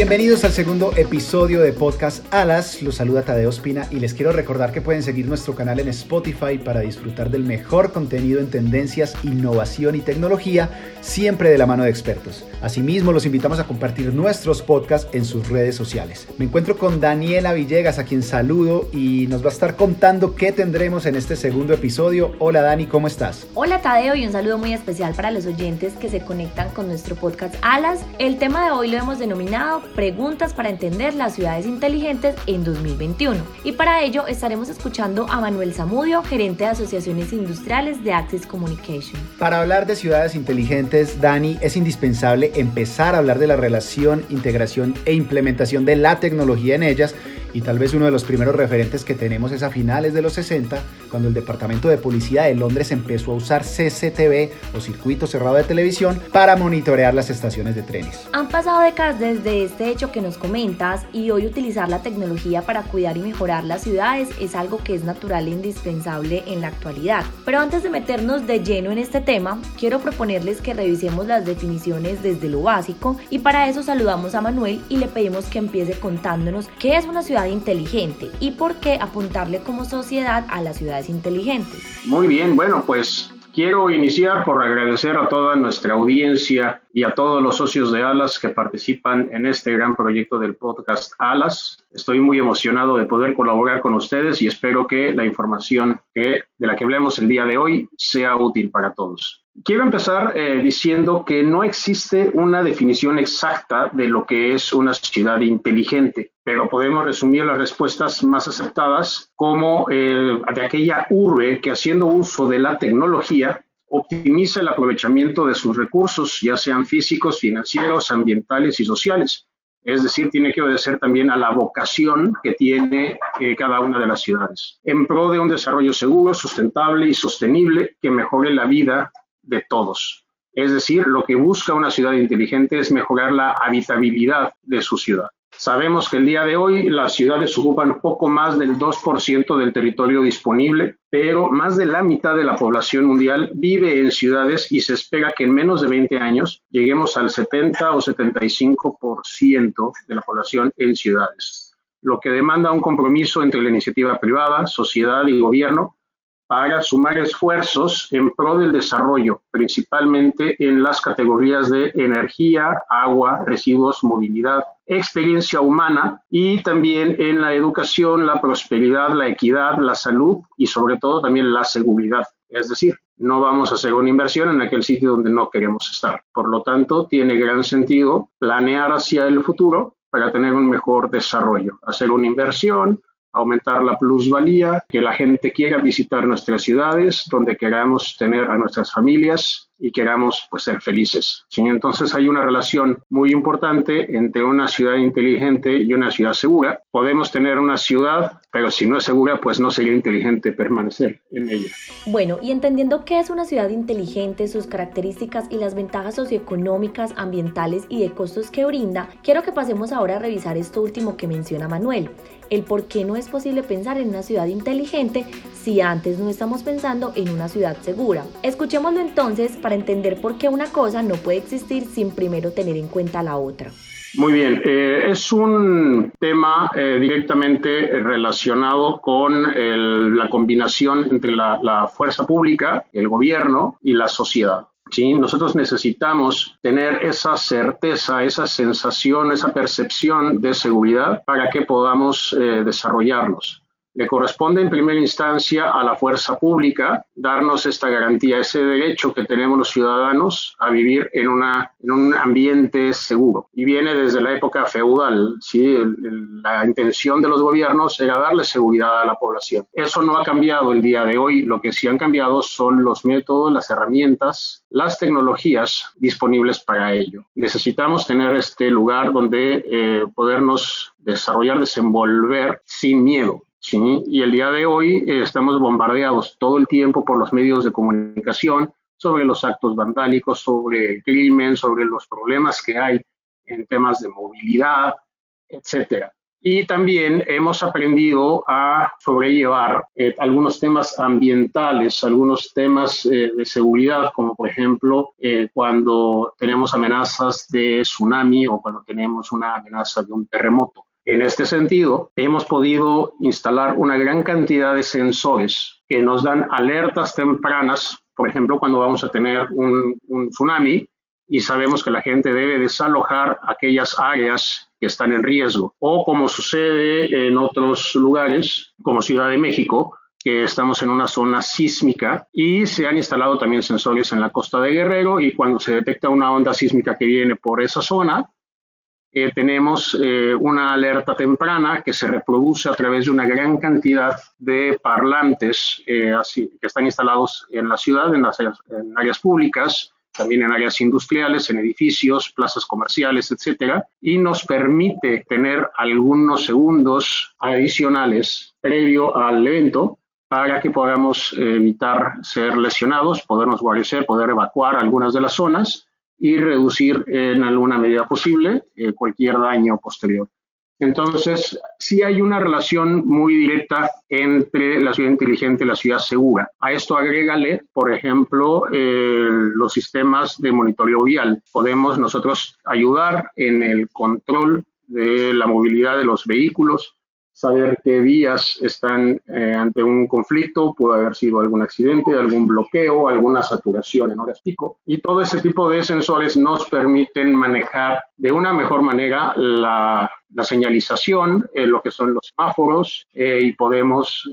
Bienvenidos al segundo episodio de Podcast Alas. Los saluda Tadeo Espina y les quiero recordar que pueden seguir nuestro canal en Spotify para disfrutar del mejor contenido en tendencias, innovación y tecnología, siempre de la mano de expertos. Asimismo, los invitamos a compartir nuestros podcasts en sus redes sociales. Me encuentro con Daniela Villegas, a quien saludo y nos va a estar contando qué tendremos en este segundo episodio. Hola Dani, ¿cómo estás? Hola Tadeo y un saludo muy especial para los oyentes que se conectan con nuestro podcast Alas. El tema de hoy lo hemos denominado Preguntas para entender las ciudades inteligentes en 2021. Y para ello estaremos escuchando a Manuel Zamudio, gerente de asociaciones industriales de Access Communication. Para hablar de ciudades inteligentes, Dani, es indispensable empezar a hablar de la relación, integración e implementación de la tecnología en ellas y tal vez uno de los primeros referentes que tenemos es a finales de los 60, cuando el Departamento de Policía de Londres empezó a usar CCTV o circuito cerrado de televisión para monitorear las estaciones de trenes. Han pasado décadas desde este hecho que nos comentas y hoy utilizar la tecnología para cuidar y mejorar las ciudades es algo que es natural e indispensable en la actualidad. Pero antes de meternos de lleno en este tema, quiero proponerles que revisemos las definiciones desde lo básico y para eso saludamos a Manuel y le pedimos que empiece contándonos qué es una ciudad inteligente y por qué apuntarle como sociedad a las ciudades inteligentes. Muy bien, bueno, pues quiero iniciar por agradecer a toda nuestra audiencia y a todos los socios de Alas que participan en este gran proyecto del podcast Alas. Estoy muy emocionado de poder colaborar con ustedes y espero que la información de la que hablemos el día de hoy sea útil para todos. Quiero empezar eh, diciendo que no existe una definición exacta de lo que es una ciudad inteligente, pero podemos resumir las respuestas más aceptadas como eh, de aquella urbe que haciendo uso de la tecnología optimiza el aprovechamiento de sus recursos, ya sean físicos, financieros, ambientales y sociales. Es decir, tiene que obedecer también a la vocación que tiene eh, cada una de las ciudades, en pro de un desarrollo seguro, sustentable y sostenible que mejore la vida de todos. Es decir, lo que busca una ciudad inteligente es mejorar la habitabilidad de su ciudad. Sabemos que el día de hoy las ciudades ocupan poco más del 2% del territorio disponible, pero más de la mitad de la población mundial vive en ciudades y se espera que en menos de 20 años lleguemos al 70 o 75% de la población en ciudades, lo que demanda un compromiso entre la iniciativa privada, sociedad y gobierno para sumar esfuerzos en pro del desarrollo, principalmente en las categorías de energía, agua, residuos, movilidad, experiencia humana y también en la educación, la prosperidad, la equidad, la salud y sobre todo también la seguridad. Es decir, no vamos a hacer una inversión en aquel sitio donde no queremos estar. Por lo tanto, tiene gran sentido planear hacia el futuro para tener un mejor desarrollo, hacer una inversión, aumentar la plusvalía, que la gente quiera visitar nuestras ciudades, donde queramos tener a nuestras familias y queramos pues, ser felices. Entonces hay una relación muy importante entre una ciudad inteligente y una ciudad segura. Podemos tener una ciudad, pero si no es segura, pues no sería inteligente permanecer en ella. Bueno, y entendiendo qué es una ciudad inteligente, sus características y las ventajas socioeconómicas, ambientales y de costos que brinda, quiero que pasemos ahora a revisar esto último que menciona Manuel el por qué no es posible pensar en una ciudad inteligente si antes no estamos pensando en una ciudad segura. Escuchémoslo entonces para entender por qué una cosa no puede existir sin primero tener en cuenta la otra. Muy bien, eh, es un tema eh, directamente relacionado con la combinación entre la fuerza pública, el gobierno y la sociedad. ¿sí? Nosotros necesitamos tener esa certeza, esa sensación, esa percepción de seguridad para que podamos eh, desarrollarnos. Le corresponde en primera instancia a la fuerza pública darnos esta garantía, ese derecho que tenemos los ciudadanos a vivir en, un ambiente seguro. Y viene desde la época feudal. ¿sí? La intención de los gobiernos era darle seguridad a la población. Eso no ha cambiado el día de hoy. Lo que sí han cambiado son los métodos, las herramientas, las tecnologías disponibles para ello. Necesitamos tener este lugar donde eh, podernos desarrollar, desenvolver sin miedo ¿sí? Y el día de hoy eh, estamos bombardeados todo el tiempo por los medios de comunicación sobre los actos vandálicos, sobre el crimen, sobre los problemas que hay en temas de movilidad, etcétera. Y también hemos aprendido a sobrellevar eh, algunos temas ambientales, algunos temas eh, de seguridad, como por ejemplo cuando tenemos amenazas de tsunami o cuando tenemos una amenaza de un terremoto. En este sentido, hemos podido instalar una gran cantidad de sensores que nos dan alertas tempranas, por ejemplo, cuando vamos a tener un, tsunami y sabemos que la gente debe desalojar aquellas áreas que están en riesgo. O como sucede en otros lugares, como Ciudad de México, que estamos en una zona sísmica y se han instalado también sensores en la costa de Guerrero y cuando se detecta una onda sísmica que viene por esa zona, eh, tenemos eh, una alerta temprana que se reproduce a través de una gran cantidad de parlantes eh, así, que están instalados en la ciudad, en, las, en áreas públicas, también en áreas industriales, en edificios, plazas comerciales, etcétera, y nos permite tener algunos segundos adicionales previo al evento para que podamos evitar ser lesionados, podernos guarecer, poder evacuar algunas de las zonas y reducir en alguna medida posible eh, cualquier daño posterior. Entonces, sí hay una relación muy directa entre la ciudad inteligente y la ciudad segura. A esto agrégale, por ejemplo, eh, los sistemas de monitoreo vial. Podemos nosotros ayudar en el control de la movilidad de los vehículos, saber qué vías están eh, ante un conflicto, puede haber sido algún accidente, algún bloqueo, alguna saturación en horas pico. Y todo ese tipo de sensores nos permiten manejar de una mejor manera la, señalización, eh, lo que son los semáforos, eh, y podemos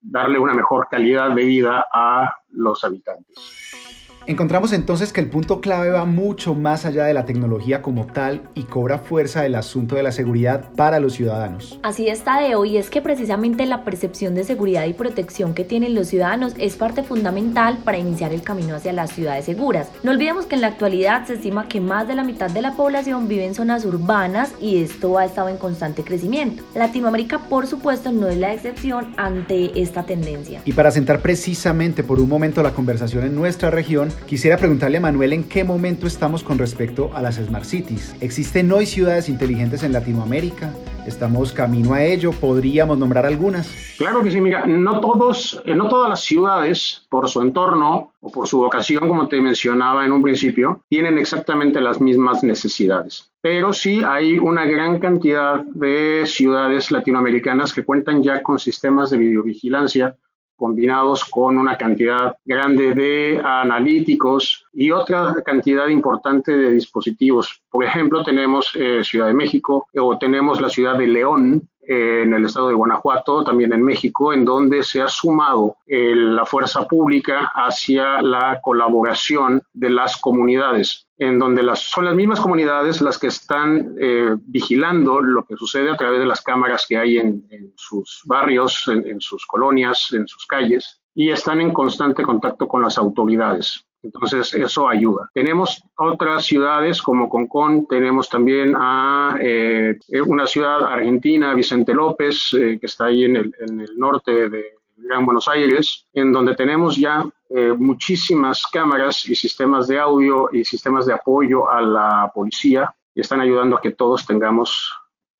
darle una mejor calidad de vida a los habitantes. Encontramos entonces que el punto clave va mucho más allá de la tecnología como tal y cobra fuerza el asunto de la seguridad para los ciudadanos. Así está de hoy es que precisamente la percepción de seguridad y protección que tienen los ciudadanos es parte fundamental para iniciar el camino hacia las ciudades seguras. No olvidemos que en la actualidad se estima que más de la mitad de la población vive en zonas urbanas y esto ha estado en constante crecimiento. Latinoamérica por supuesto no es la excepción ante esta tendencia. Y para sentar precisamente por un momento la conversación en nuestra región, Quisiera preguntarle a Manuel en qué momento estamos con respecto a las Smart Cities. ¿Existen hoy ciudades inteligentes en Latinoamérica? ¿Estamos camino a ello? ¿Podríamos nombrar algunas? Claro que sí, mira, no, todos, eh, no todas las ciudades, por su entorno o por su vocación, como te mencionaba en un principio, tienen exactamente las mismas necesidades. Pero sí hay una gran cantidad de ciudades latinoamericanas que cuentan ya con sistemas de videovigilancia combinados con una cantidad grande de analíticos y otra cantidad importante de dispositivos. Por ejemplo, tenemos eh, Ciudad de México o tenemos la ciudad de León, en el estado de Guanajuato, también en México, en donde se ha sumado eh, la fuerza pública hacia la colaboración de las comunidades en donde las, son las mismas comunidades las que están eh, vigilando lo que sucede a través de las cámaras que hay en, sus barrios, en, sus colonias, en sus calles, y están en constante contacto con las autoridades. Entonces, eso ayuda. Tenemos otras ciudades como Concón, tenemos también a eh, una ciudad argentina, Vicente López, eh, que está ahí en el, en el norte de Gran Buenos Aires, en donde tenemos ya eh, muchísimas cámaras y sistemas de audio y sistemas de apoyo a la policía y están ayudando a que todos tengamos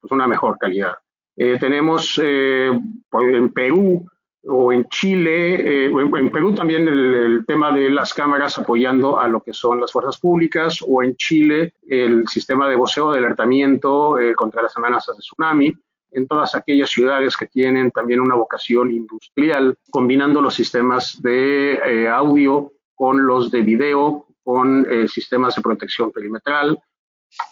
pues, una mejor calidad. Eh, tenemos eh, en Perú o en Chile, en, Perú también el, el, tema de las cámaras apoyando a lo que son las fuerzas públicas, o en Chile el sistema de voceo de alertamiento contra las amenazas de tsunami en todas aquellas ciudades que tienen también una vocación industrial, combinando los sistemas de eh, audio con los de video, con eh, sistemas de protección perimetral.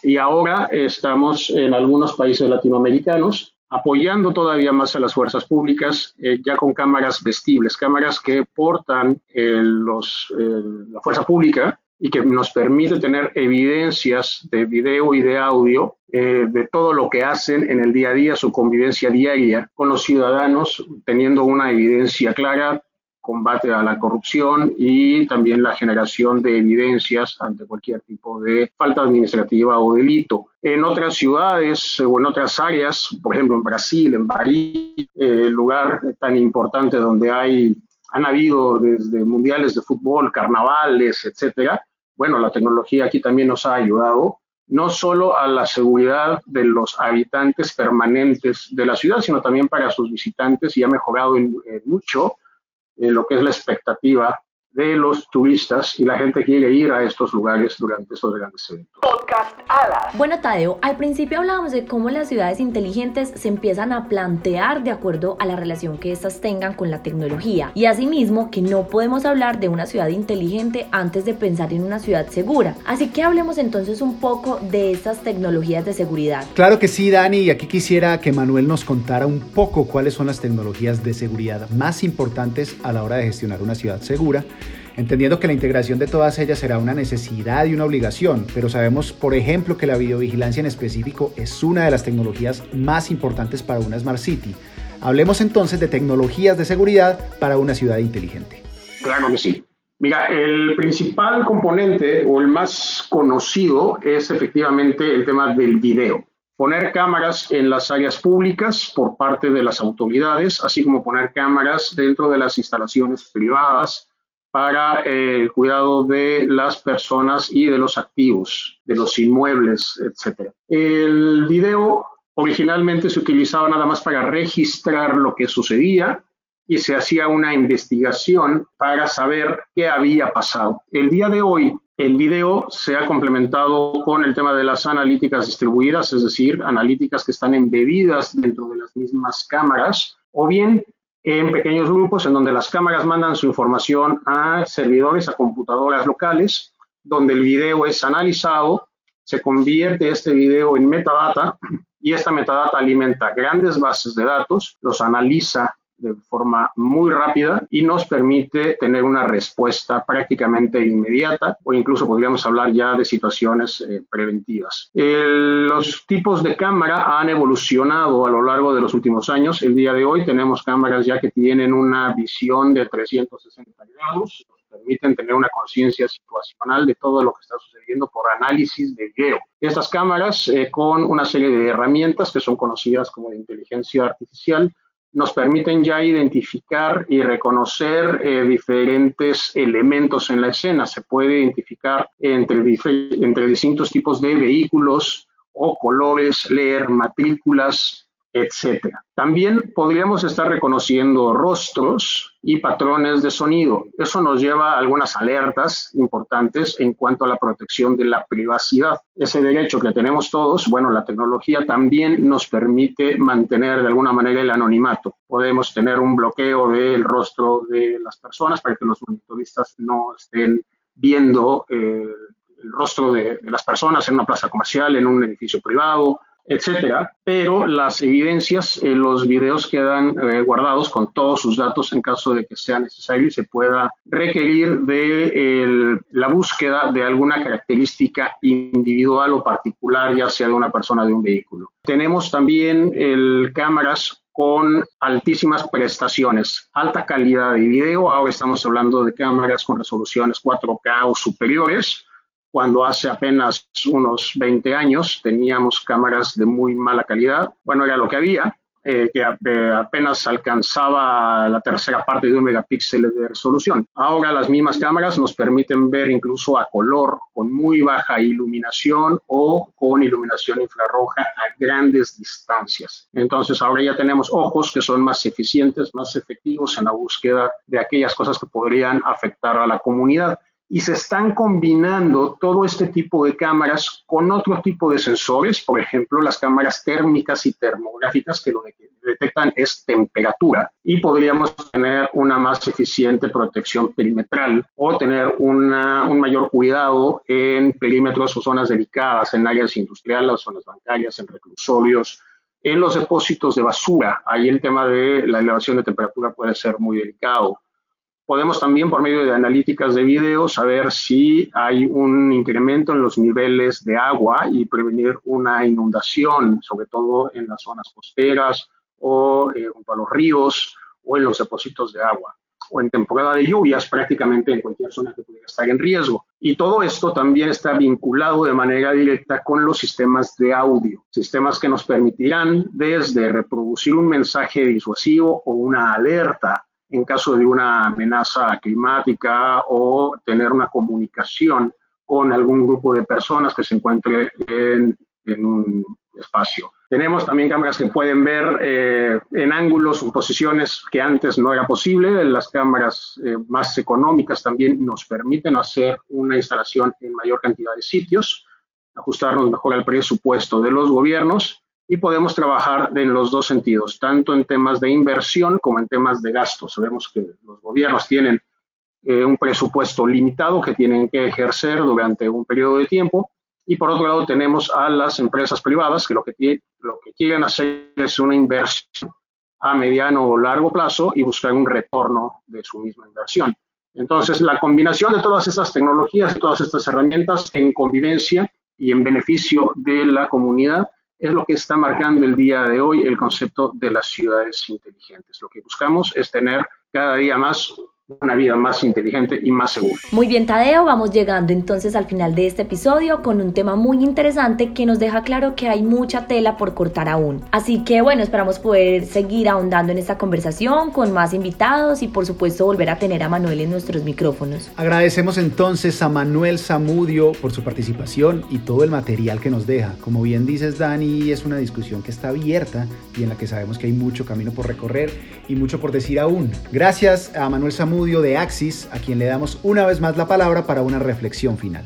Y ahora estamos en algunos países latinoamericanos apoyando todavía más a las fuerzas públicas, eh, ya con cámaras vestibles, cámaras que portan los, la fuerza pública y que nos permite tener evidencias de video y de audio eh, de todo lo que hacen en el día a día, su convivencia diaria con los ciudadanos, teniendo una evidencia clara combate a la corrupción y también la generación de evidencias ante cualquier tipo de falta administrativa o delito. En otras ciudades o en otras áreas, por ejemplo en Brasil, en París, el lugar tan importante donde hay, han habido desde mundiales de fútbol, carnavales, etcétera, bueno, la tecnología aquí también nos ha ayudado no solo a la seguridad de los habitantes permanentes de la ciudad, sino también para sus visitantes y ha mejorado mucho eh, lo que es la expectativa de los turistas y la gente quiere ir a estos lugares durante estos grandes eventos. Podcast Bueno, Tadeo, al principio hablábamos de cómo las ciudades inteligentes se empiezan a plantear de acuerdo a la relación que éstas tengan con la tecnología y asimismo que no podemos hablar de una ciudad inteligente antes de pensar en una ciudad segura. Así que hablemos entonces un poco de estas tecnologías de seguridad. Claro que sí, Dani, y aquí quisiera que Manuel nos contara un poco cuáles son las tecnologías de seguridad más importantes a la hora de gestionar una ciudad segura entendiendo que la integración de todas ellas será una necesidad y una obligación, pero sabemos, por ejemplo, que la videovigilancia en específico es una de las tecnologías más importantes para una Smart City. Hablemos entonces de tecnologías de seguridad para una ciudad inteligente. Claro que sí. Mira, el principal componente o el más conocido es efectivamente el tema del video. Poner cámaras en las áreas públicas por parte de las autoridades, así como poner cámaras dentro de las instalaciones privadas, para eh, el cuidado de las personas y de los activos, de los inmuebles, etc. El video originalmente se utilizaba nada más para registrar lo que sucedía y se hacía una investigación para saber qué había pasado. El día de hoy, el video se ha complementado con el tema de las analíticas distribuidas, es decir, analíticas que están embebidas dentro de las mismas cámaras, o bien en pequeños grupos en donde las cámaras mandan su información a servidores, a computadoras locales, donde el video es analizado, se convierte este video en metadata y esta metadata alimenta grandes bases de datos, los analiza de forma muy rápida y nos permite tener una respuesta prácticamente inmediata o incluso podríamos hablar ya de situaciones eh, preventivas. los tipos de cámara han evolucionado a lo largo de los últimos años. El día de hoy tenemos cámaras ya que tienen una visión de 360 grados, permiten tener una conciencia situacional de todo lo que está sucediendo por análisis de video. Estas cámaras eh, con una serie de herramientas que son conocidas como de inteligencia artificial nos permiten ya identificar y reconocer eh, diferentes elementos en la escena. Se puede identificar entre, entre distintos tipos de vehículos o colores, leer matrículas, etcétera. También podríamos estar reconociendo rostros y patrones de sonido. Eso nos lleva a algunas alertas importantes en cuanto a la protección de la privacidad. Ese derecho que tenemos todos, bueno, la tecnología también nos permite mantener de alguna manera el anonimato. Podemos tener un bloqueo del rostro de las personas para que los monitoristas no estén viendo eh, el rostro de, de las personas en una plaza comercial, en un edificio privado, etcétera, pero las evidencias, en los videos quedan eh, guardados con todos sus datos en caso de que sea necesario y se pueda requerir de la búsqueda de alguna característica individual o particular, ya sea de una persona de un vehículo. Tenemos también cámaras con altísimas prestaciones, alta calidad de video. Ahora estamos hablando de cámaras con resoluciones 4K o superiores cuando hace apenas unos 20 años teníamos cámaras de muy mala calidad. Bueno, era lo que había, eh, que apenas alcanzaba la tercera parte de un megapíxel de resolución. Ahora las mismas cámaras nos permiten ver incluso a color con muy baja iluminación o con iluminación infrarroja a grandes distancias. Entonces ahora ya tenemos ojos que son más eficientes, más efectivos en la búsqueda de aquellas cosas que podrían afectar a la comunidad y se están combinando todo este tipo de cámaras con otro tipo de sensores, por ejemplo, las cámaras térmicas y termográficas que lo que detectan es temperatura y podríamos tener una más eficiente protección perimetral o tener una, un mayor cuidado en perímetros o zonas delicadas, en áreas industriales, zonas bancarias, en reclusorios, en los depósitos de basura. Ahí el tema de la elevación de temperatura puede ser muy delicado Podemos también por medio de analíticas de video saber si hay un incremento en los niveles de agua y prevenir una inundación, sobre todo en las zonas costeras o eh, junto a los ríos o en los depósitos de agua. o en temporada de lluvias prácticamente en cualquier zona que pudiera estar en riesgo. Y todo esto también está vinculado de manera directa con los sistemas de audio, sistemas que nos permitirán desde reproducir un mensaje disuasivo o una alerta en caso de una amenaza climática o tener una comunicación con algún grupo de personas que se encuentre en, un espacio. Tenemos también cámaras que pueden ver eh, en ángulos o posiciones que antes no era posible. Las cámaras eh, más económicas también nos permiten hacer una instalación en mayor cantidad de sitios, ajustarnos mejor al presupuesto de los gobiernos y podemos trabajar en los dos sentidos, tanto en temas de inversión como en temas de gasto. Sabemos que los gobiernos tienen eh, un presupuesto limitado que tienen que ejercer durante un periodo de tiempo y por otro lado tenemos a las empresas privadas que lo que, lo que quieren hacer es una inversión a mediano o largo plazo y buscar un retorno de su misma inversión. Entonces, la combinación de todas estas tecnologías, todas estas herramientas en convivencia y en beneficio de la comunidad es lo que está marcando el día de hoy el concepto de las ciudades inteligentes. Lo que buscamos es tener cada día más una vida más inteligente y más segura. Muy bien, Tadeo, vamos llegando entonces al final de este episodio con un tema muy interesante que nos deja claro que hay mucha tela por cortar aún. Así que bueno, esperamos poder seguir ahondando en esta conversación con más invitados y por supuesto volver a tener a Manuel en nuestros micrófonos. Agradecemos entonces a Manuel Zamudio por su participación y todo el material que nos deja. Como bien dices, Dani, es una discusión que está abierta y en la que sabemos que hay mucho camino por recorrer y mucho por decir aún. Gracias a Manuel Zamudio de Axis, a quien le damos una vez más la palabra para una reflexión final.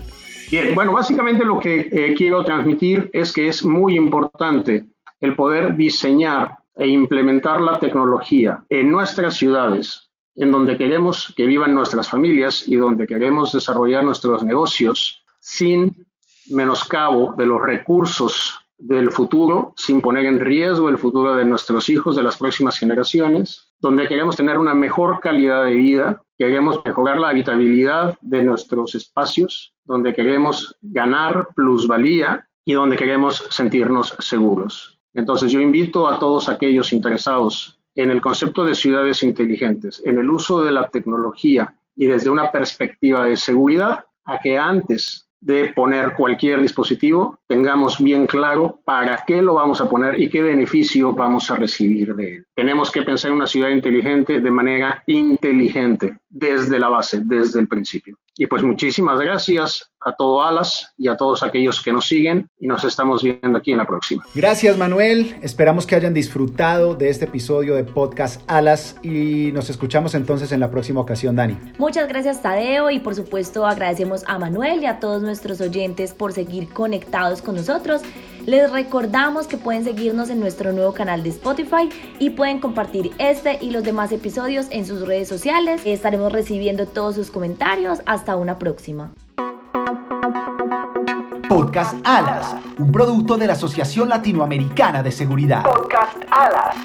Bien, bueno, básicamente lo que eh, quiero transmitir es que es muy importante el poder diseñar e implementar la tecnología en nuestras ciudades, en donde queremos que vivan nuestras familias y donde queremos desarrollar nuestros negocios sin menoscabo de los recursos del futuro, sin poner en riesgo el futuro de nuestros hijos, de las próximas generaciones, donde queremos tener una mejor calidad de vida, queremos mejorar la habitabilidad de nuestros espacios, donde queremos ganar plusvalía y donde queremos sentirnos seguros. Entonces yo invito a todos aquellos interesados en el concepto de ciudades inteligentes, en el uso de la tecnología y desde una perspectiva de seguridad, a que antes de poner cualquier dispositivo, tengamos bien claro para qué lo vamos a poner y qué beneficio vamos a recibir de él. Tenemos que pensar en una ciudad inteligente de manera inteligente, desde la base, desde el principio. Y pues muchísimas gracias a todo Alas y a todos aquellos que nos siguen y nos estamos viendo aquí en la próxima. Gracias Manuel, esperamos que hayan disfrutado de este episodio de Podcast Alas y nos escuchamos entonces en la próxima ocasión, Dani. Muchas gracias Tadeo y por supuesto agradecemos a Manuel y a todos nuestros oyentes por seguir conectados con nosotros. Les recordamos que pueden seguirnos en nuestro nuevo canal de Spotify y pueden compartir este y los demás episodios en sus redes sociales. Estaremos recibiendo todos sus comentarios. Hasta una próxima. Podcast Alas, un producto de la Asociación Latinoamericana de Seguridad. Podcast Alas.